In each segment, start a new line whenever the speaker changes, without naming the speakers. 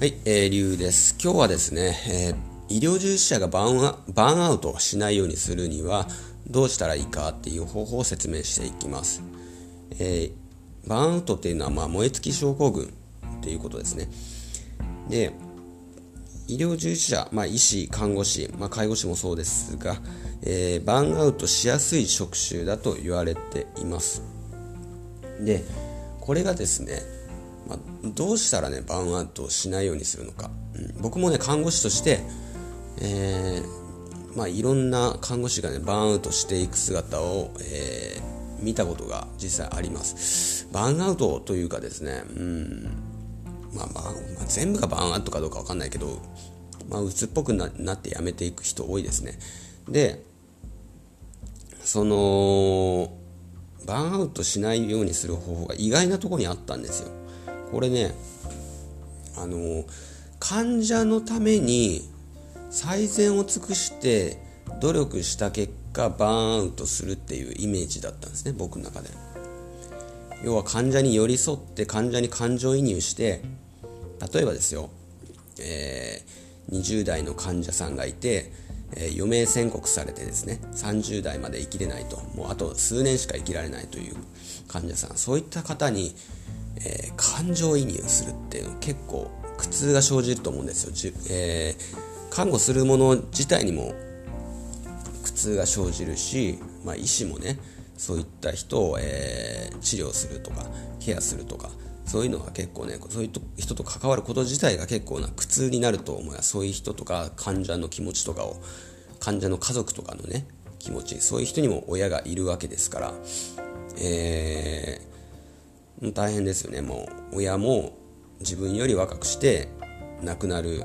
はい、えー、リュウです。今日はですね、えー、医療従事者がバーンバーンアウトしないようにするにはどうしたらいいかっていう方法を説明していきます。えー、バーンアウトっていうのは、まあ、燃え尽き症候群っていうことですね。で、医療従事者、まあ、医師、看護師、まあ、介護士もそうですが、えー、バーンアウトしやすい職種だと言われています。で、これがですね、まあ、どうしたらねバーンアウトをしないようにするのか、うん、僕もね看護師として、えー、まあ、いろんな看護師がねバーンアウトしていく姿を、えー、見たことが実際あります。バーンアウトというかですね、うん。まあまあ、まあ、全部がバーンアウトかどうか分かんないけど、まあ、鬱っぽくなってやめていく人多いですね。でそのバーンアウトしないようにする方法が意外なところにあったんですよ。これねあの患者のために最善を尽くして努力した結果バーンアウトするっていうイメージだったんですね僕の中で。要は患者に寄り添って患者に感情移入して例えばですよ、えー、20代の患者さんがいて、えー、余命宣告されてですね30代まで生きれないともうあと数年しか生きられないという患者さんそういった方にえー、感情移入するっていうの結構苦痛が生じると思うんですよ、じえー、看護するもの自体にも苦痛が生じるし、まあ、医師もねそういった人を、えー、治療するとかケアするとかそういうのは結構ねそういう人と関わること自体が結構な苦痛になると思いますそういう人とか患者の気持ちとかを患者の家族とかのね気持ちそういう人にも親がいるわけですから、え大変ですよね。もう親も自分より若くして亡くなる、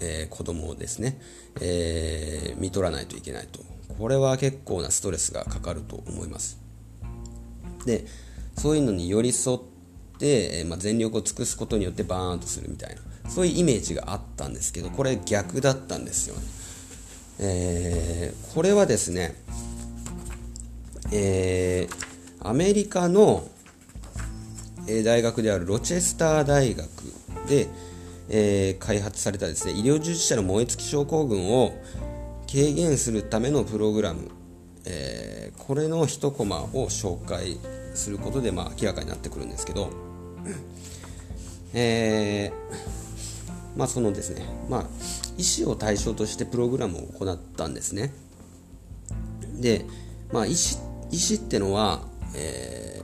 えー、子供をですね、えー、見取らないといけないと。これは結構なストレスがかかると思います。でそういうのに寄り添って、えー、まあ、全力を尽くすことによってバーンとするみたいなそういうイメージがあったんですけどこれ逆だったんですよね、えー、これはですね、えー、アメリカの大学であるロチェスター大学で、えー、開発されたですね医療従事者の燃え尽き症候群を軽減するためのプログラム、えー、これの1コマを紹介することで、まあ、明らかになってくるんですけど、えー、まあそのですね、まあ、医師を対象としてプログラムを行ったんですね。で、まあ、医師医師ってのは、え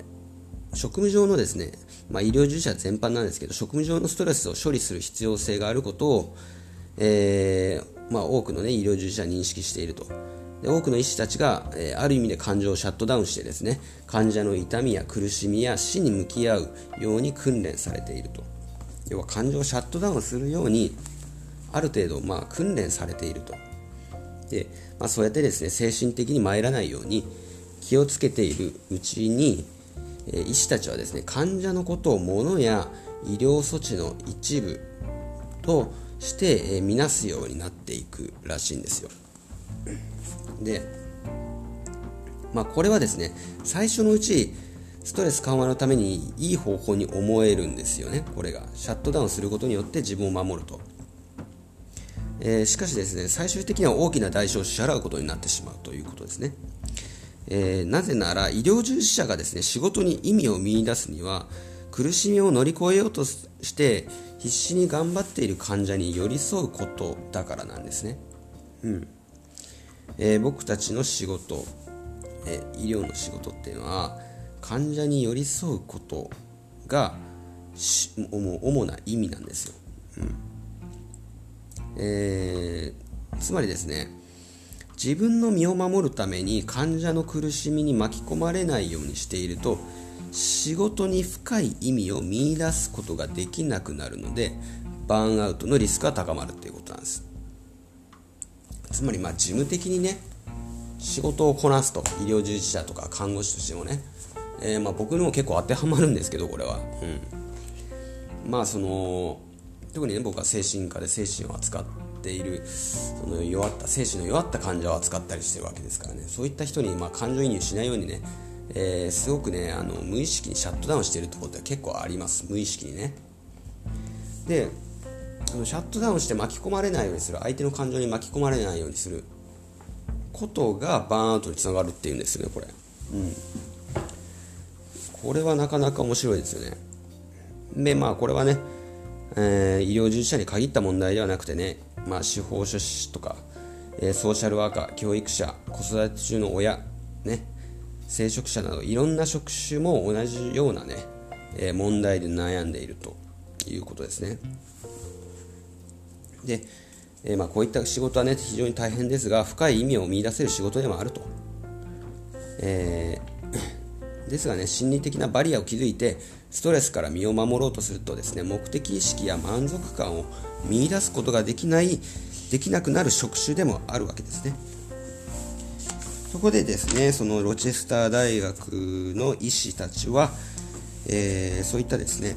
職務上のですね、まあ、医療従事者全般なんですけど職務上のストレスを処理する必要性があることを、えー、まあ、多くの、ね、医療従事者は認識していると。で多くの医師たちが、えー、ある意味で感情をシャットダウンしてですね患者の痛みや苦しみや死に向き合うように訓練されていると。要は感情をシャットダウンするようにある程度、まあ、訓練されていると。で、まあ、そうやってですね精神的に参らないように気をつけているうちに医師たちはですね患者のことを物や医療措置の一部として、え見なすようになっていくらしいんですよ。でまあこれはですね最初のうちストレス緩和のためにいい方法に思えるんですよね。これが。シャットダウンすることによって自分を守ると、えー、しかしですね最終的には大きな代償を支払うことになってしまうということですね。えー、なぜなら医療従事者がですね仕事に意味を見いだすには苦しみを乗り越えようとして必死に頑張っている患者に寄り添うことだからなんですね、うん。えー、僕たちの仕事、えー、医療の仕事っていうのは患者に寄り添うことが主な意味なんですよ、うん。えー、つまりですね自分の身を守るために患者の苦しみに巻き込まれないようにしていると仕事に深い意味を見いだすことができなくなるのでバーンアウトのリスクが高まるっていうことなんです。つまりまあ事務的にね仕事をこなすと医療従事者とか看護師としてもね、えー、まあ僕にも結構当てはまるんですけどこれは、うん、まあその特にね僕は精神科で精神を扱っているその弱った精神の弱った患者を扱ったりしてるわけですからね。そういった人にまあ感情移入しないようにね、えー、すごくねあの無意識にシャットダウンしているってことは結構あります。無意識にね。であのシャットダウンして巻き込まれないようにする。相手の感情に巻き込まれないようにする。ことがバーンアウトにつながるっていうんですよねこれ、うん、これはなかなか面白いですよね。でまあこれはね、えー、医療従事者に限った問題ではなくてね、まあ、司法書士とか、えー、ソーシャルワーカー教育者子育て中の親ね聖職者などいろんな職種も同じようなね、えー、問題で悩んでいるということですね。で、えー、まあ、こういった仕事はね非常に大変ですが深い意味を見いだせる仕事でもあると、えー、ですがね心理的なバリアを築いてストレスから身を守ろうとするとですね目的意識や満足感を見いだすことができないできなくなる職種でもあるわけですねそこでですねそのロチェスター大学の医師たちは、えー、そういったですね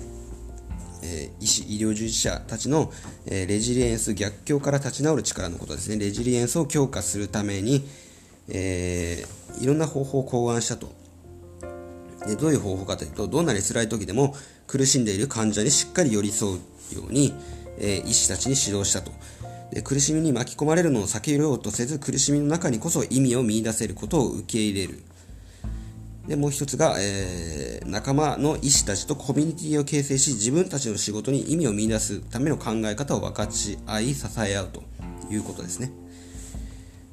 え医師、医療従事者たちの、えレジリエンス、逆境から立ち直る力のことですね、レジリエンスを強化するために、え、いろんな方法を考案したと。でどういう方法かというと、どんなに辛い時でも苦しんでいる患者にしっかり寄り添うように、えー、医師たちに指導したと。で苦しみに巻き込まれるのを避けようとせず、苦しみの中にこそ意味を見いだせることを受け入れる。でもう一つが、えー、仲間の医師たちとコミュニティを形成し自分たちの仕事に意味を見出すための考え方を分かち合い支え合うということですね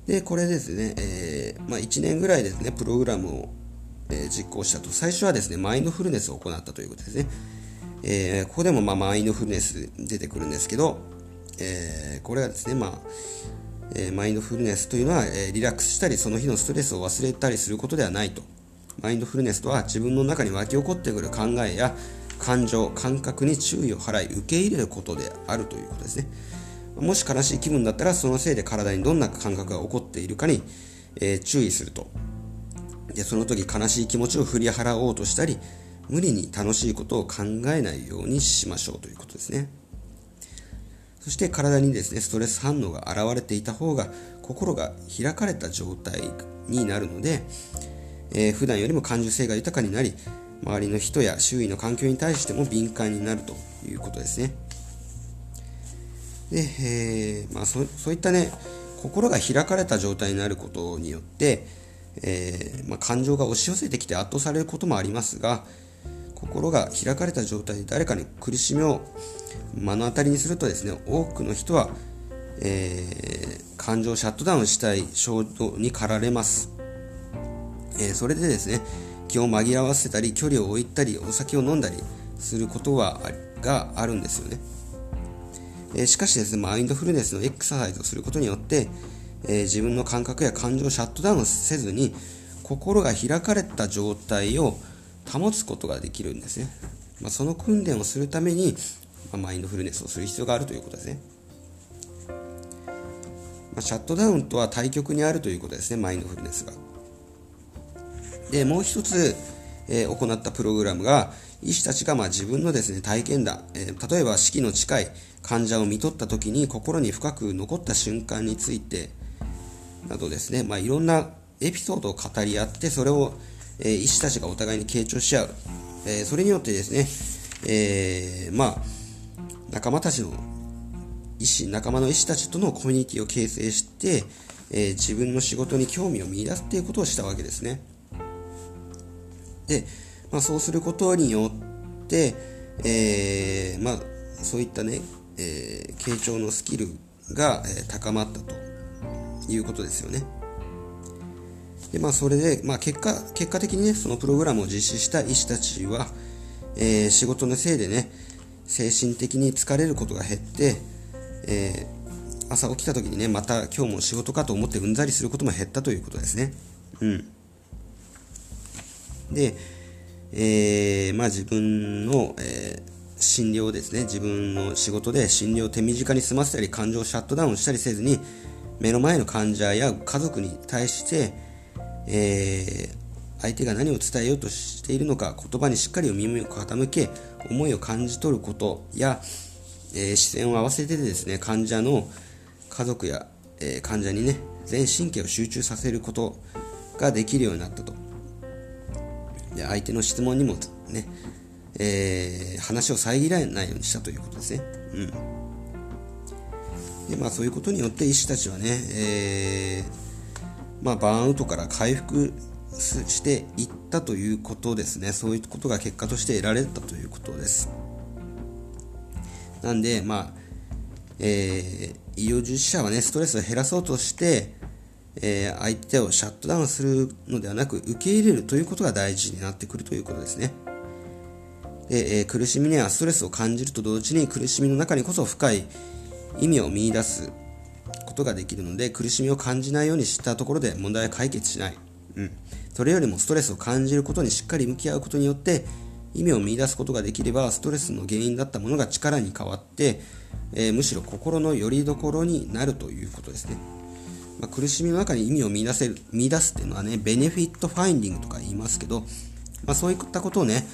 でこれですね、えー、まあ、1年ぐらいですねプログラムを、え、実行したと。最初はですねマインドフルネスを行ったということですね、えここでもまあマインドフルネス出てくるんですけど、えこれはですねまあえマインドフルネスというのは、えリラックスしたりその日のストレスを忘れたりすることではないと。マインドフルネスとは自分の中に湧き起こってくる考えや感情、感覚に注意を払い受け入れることであるということですね。もし悲しい気分だったらそのせいで体にどんな感覚が起こっているかに、えー、注意すると。でその時悲しい気持ちを振り払おうとしたり無理に楽しいことを考えないようにしましょうということですね。そして体にですねストレス反応が現れていた方が心が開かれた状態になるので、えー、普段よりも感受性が豊かになり周りの人や周囲の環境に対しても敏感になるということですね。で、えー、まあ、そそういったね心が開かれた状態になることによって、えー、まあ、感情が押し寄せてきて圧倒されることもありますが心が開かれた状態で誰かに苦しみを目の当たりにするとですね多くの人は、えー、感情をシャットダウンしたい衝動に駆られます。えー、それでですね気を紛らわせたり距離を置いたりお酒を飲んだりすることはがあるんですよね、えー、しかしですねマインドフルネスのエクササイズをすることによって、えー、自分の感覚や感情をシャットダウンせずに心が開かれた状態を保つことができるんですね、まあ、その訓練をするために、まあ、マインドフルネスをする必要があるということですねまあ、シャットダウンとは対極にあるということですね、マインドフルネスが。でもう一つ、えー、行ったプログラムが医師たちがまあ自分のですね体験談、えー、例えば死期の近い患者を見とった時に心に深く残った瞬間についてなどですね、まあ、いろんなエピソードを語り合ってそれを、えー、医師たちがお互いに傾聴し合う、えそれによってですね、えまあ、仲間たちの医師仲間の医師たちとのコミュニティを形成して、え自分の仕事に興味を見出すっていうことをしたわけですね。で、まあ、そうすることによって、え、まあ、そういったね、え、傾聴のスキルが、え、高まったということですよね。で、まあ、それで、まあ、結果、結果的にね、そのプログラムを実施した医師たちは、えー、仕事のせいでね、精神的に疲れることが減って、えー、朝起きた時にね、また今日も仕事かと思ってうんざりすることも減ったということですね。うん。で、えー、まあ、自分の、えー、診療ですね、自分の仕事で診療を手短に済ませたり、感情をシャットダウンしたりせずに、目の前の患者や家族に対して、えー、相手が何を伝えようとしているのか、言葉にしっかり耳を傾け、思いを感じ取ることや、えー、視線を合わせてですね、患者の家族や、えー、患者にね、全神経を集中させることができるようになったと。で相手の質問にもね、えー、話を遮らないようにしたということですね。うん。でまあ、そういうことによって医師たちはね、えー、まあ、バーンアウトから回復していったということですね。そういうことが結果として得られたということです。なんでまあえー、医療従事者はねストレスを減らそうとして、えー、相手をシャットダウンするのではなく受け入れるということが大事になってくるということですね。で、えー、苦しみにはストレスを感じると同時に苦しみの中にこそ深い意味を見出すことができるので苦しみを感じないようにしたところで問題は解決しない、うん、それよりもストレスを感じることにしっかり向き合うことによって意味を見出すことができればストレスの原因だったものが力に変わって、えー、むしろ心の拠り所になるということですね、まあ、苦しみの中に意味を見出せる見出すっていうのはねベネフィットファインディングとか言いますけど、まあ、そういったことをね、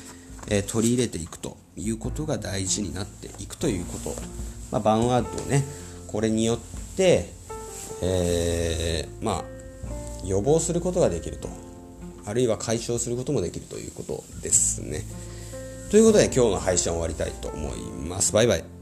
え、取り入れていくということが大事になっていくということ、まあ、バンアートねこれによって、えー、まあ予防することができるとあるいは解消することもできるということですね。ということで今日の配信は終わりたいと思います。バイバイ。